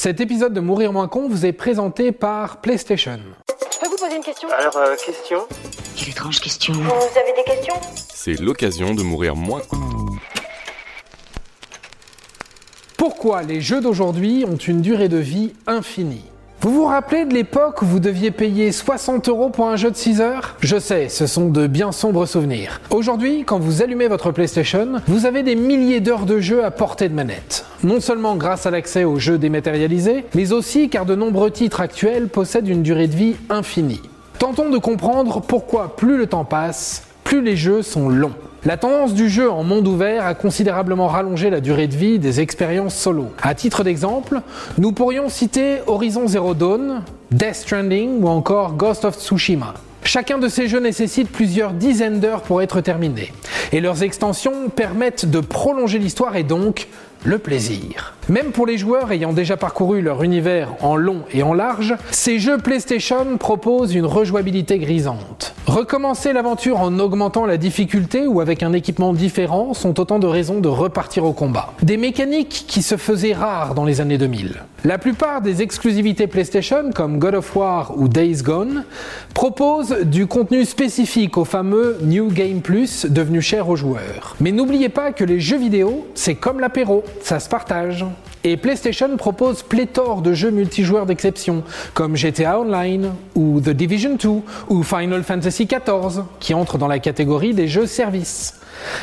Cet épisode de Mourir moins con vous est présenté par PlayStation. Je peux vous poser une question? Alors, euh, question? Quelle étrange question. Vous avez des questions? C'est l'occasion de mourir moins con. Pourquoi les jeux d'aujourd'hui ont une durée de vie infinie? Vous vous rappelez de l'époque où vous deviez payer 60 euros pour un jeu de 6 heures? Je sais, ce sont de bien sombres souvenirs. Aujourd'hui, quand vous allumez votre PlayStation, vous avez des milliers d'heures de jeu à portée de manette. Non seulement grâce à l'accès aux jeux dématérialisés, mais aussi car de nombreux titres actuels possèdent une durée de vie infinie. Tentons de comprendre pourquoi plus le temps passe, plus les jeux sont longs. La tendance du jeu en monde ouvert a considérablement rallongé la durée de vie des expériences solo. À titre d'exemple, nous pourrions citer Horizon Zero Dawn, Death Stranding ou encore Ghost of Tsushima. Chacun de ces jeux nécessite plusieurs dizaines d'heures pour être terminé, et leurs extensions permettent de prolonger l'histoire et donc le plaisir. Même pour les joueurs ayant déjà parcouru leur univers en long et en large, ces jeux PlayStation proposent une rejouabilité grisante. Recommencer l'aventure en augmentant la difficulté ou avec un équipement différent sont autant de raisons de repartir au combat. Des mécaniques qui se faisaient rares dans les années 2000. La plupart des exclusivités PlayStation, comme God of War ou Days Gone, proposent du contenu spécifique au fameux New Game Plus devenu cher aux joueurs. Mais n'oubliez pas que les jeux vidéo, c'est comme l'apéro, ça se partage. Et PlayStation propose pléthore de jeux multijoueurs d'exception, comme GTA Online, ou The Division 2, ou Final Fantasy XIV, qui entrent dans la catégorie des jeux services.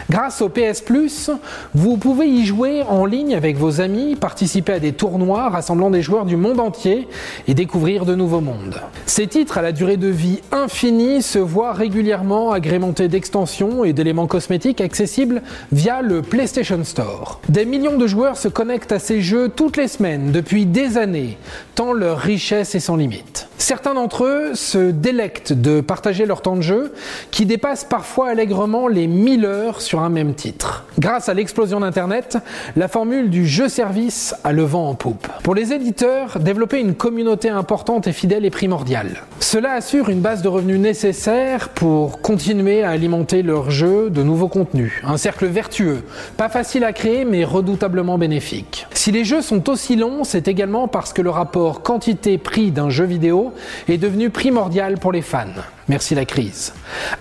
Grâce au PS Plus, vous pouvez y jouer en ligne avec vos amis, participer à des tournois rassemblant des joueurs du monde entier et découvrir de nouveaux mondes. Ces titres à la durée de vie infinie se voient régulièrement agrémentés d'extensions et d'éléments cosmétiques accessibles via le PlayStation Store. Des millions de joueurs se connectent à ces jeux toutes les semaines depuis des années, tant leur richesse est sans limite. Certains d'entre eux se délectent de partager leur temps de jeu, qui dépasse parfois allègrement les 1000 heures sur un même titre. Grâce à l'explosion d'Internet, la formule du jeu-service a le vent en poupe. Pour les éditeurs, développer une communauté importante et fidèle est primordial. Cela assure une base de revenus nécessaire pour continuer à alimenter leur jeu de nouveaux contenus. Un cercle vertueux, pas facile à créer mais redoutablement bénéfique. Si les jeux sont aussi longs, c'est également parce que le rapport quantité-prix d'un jeu vidéo est devenu primordial pour les fans. Merci la crise.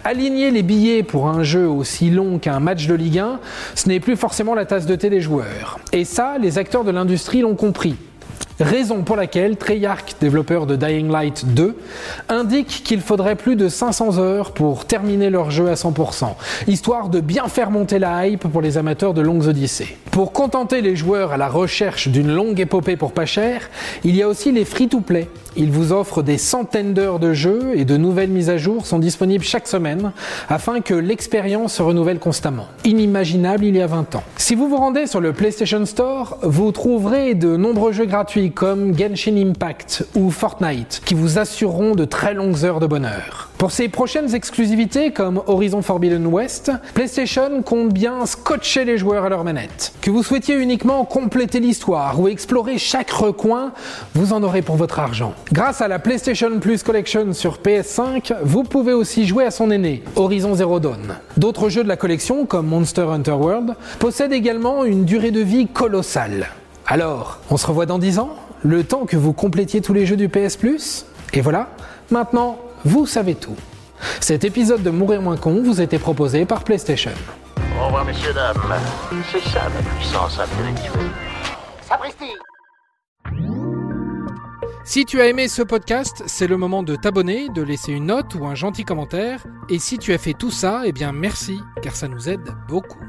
Aligner les billets pour un jeu aussi long qu'un match de Ligue 1, ce n'est plus forcément la tasse de thé des joueurs. Et ça, les acteurs de l'industrie l'ont compris. Raison pour laquelle Treyarch, développeur de Dying Light 2, indique qu'il faudrait plus de 500 heures pour terminer leur jeu à 100%, histoire de bien faire monter la hype pour les amateurs de longues odyssées. Pour contenter les joueurs à la recherche d'une longue épopée pour pas cher, il y a aussi les free-to-play. Ils vous offrent des centaines d'heures de jeu et de nouvelles mises à jour sont disponibles chaque semaine afin que l'expérience se renouvelle constamment. Inimaginable il y a 20 ans. Si vous vous rendez sur le PlayStation Store, vous trouverez de nombreux jeux gratuits comme Genshin Impact ou Fortnite qui vous assureront de très longues heures de bonheur. Pour ces prochaines exclusivités comme Horizon Forbidden West, PlayStation compte bien scotcher les joueurs à leur manette. Que vous souhaitiez uniquement compléter l'histoire ou explorer chaque recoin, vous en aurez pour votre argent. Grâce à la PlayStation Plus Collection sur PS5, vous pouvez aussi jouer à son aîné, Horizon Zero Dawn. D'autres jeux de la collection, comme Monster Hunter World, possèdent également une durée de vie colossale. Alors, on se revoit dans 10 ans Le temps que vous complétiez tous les jeux du PS Plus Et voilà, maintenant, vous savez tout. Cet épisode de Mourir moins con vous était proposé par PlayStation. Au revoir, messieurs, dames. C'est ça la puissance intellectuelle. Sapristi Si tu as aimé ce podcast, c'est le moment de t'abonner, de laisser une note ou un gentil commentaire. Et si tu as fait tout ça, eh bien merci, car ça nous aide beaucoup.